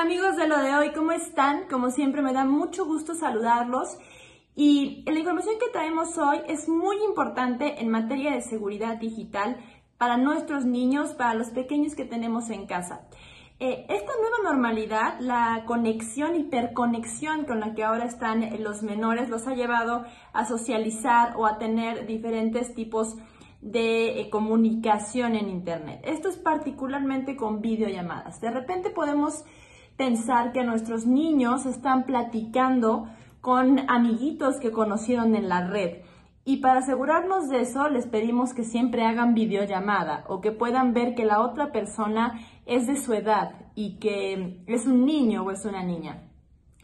Amigos de lo de hoy, ¿cómo están? Como siempre me da mucho gusto saludarlos y la información que traemos hoy es muy importante en materia de seguridad digital para nuestros niños, para los pequeños que tenemos en casa. Eh, esta nueva normalidad, la conexión, hiperconexión con la que ahora están los menores, los ha llevado a socializar o a tener diferentes tipos de eh, comunicación en Internet. Esto es particularmente con videollamadas. De repente podemos pensar que nuestros niños están platicando con amiguitos que conocieron en la red. Y para asegurarnos de eso, les pedimos que siempre hagan videollamada o que puedan ver que la otra persona es de su edad y que es un niño o es una niña.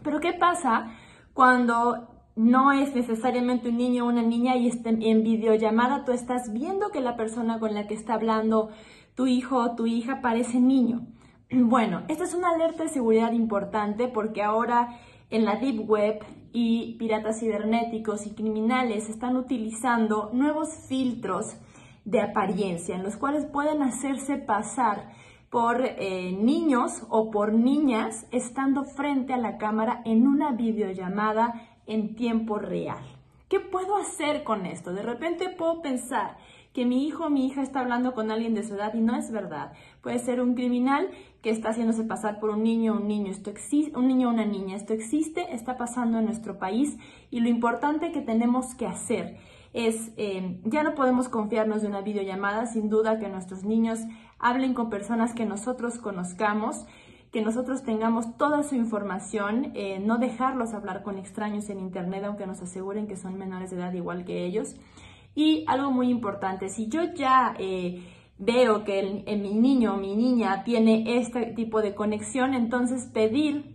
Pero ¿qué pasa cuando no es necesariamente un niño o una niña y en videollamada tú estás viendo que la persona con la que está hablando tu hijo o tu hija parece niño? Bueno, esta es una alerta de seguridad importante porque ahora en la Deep Web y piratas cibernéticos y criminales están utilizando nuevos filtros de apariencia en los cuales pueden hacerse pasar por eh, niños o por niñas estando frente a la cámara en una videollamada en tiempo real. ¿Qué puedo hacer con esto? De repente puedo pensar que mi hijo o mi hija está hablando con alguien de su edad y no es verdad. Puede ser un criminal que está haciéndose pasar por un niño o un niño. Esto existe, un niño o una niña. Esto existe, está pasando en nuestro país y lo importante que tenemos que hacer es, eh, ya no podemos confiarnos de una videollamada, sin duda que nuestros niños hablen con personas que nosotros conozcamos que nosotros tengamos toda su información, eh, no dejarlos hablar con extraños en Internet, aunque nos aseguren que son menores de edad igual que ellos. Y algo muy importante, si yo ya eh, veo que mi niño o mi niña tiene este tipo de conexión, entonces pedir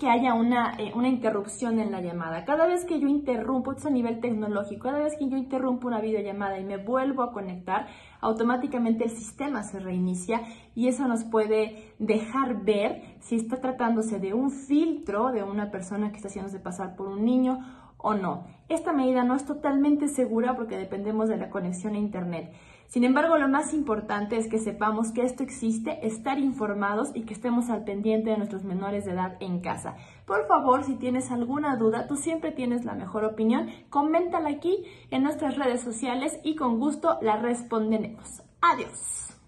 que haya una, eh, una, interrupción en la llamada. Cada vez que yo interrumpo, esto es a nivel tecnológico, cada vez que yo interrumpo una videollamada y me vuelvo a conectar, automáticamente el sistema se reinicia y eso nos puede dejar ver si está tratándose de un filtro de una persona que está haciéndose pasar por un niño o no. Esta medida no es totalmente segura porque dependemos de la conexión a Internet. Sin embargo, lo más importante es que sepamos que esto existe, estar informados y que estemos al pendiente de nuestros menores de edad en casa. Por favor, si tienes alguna duda, tú siempre tienes la mejor opinión, coméntala aquí en nuestras redes sociales y con gusto la responderemos. Adiós.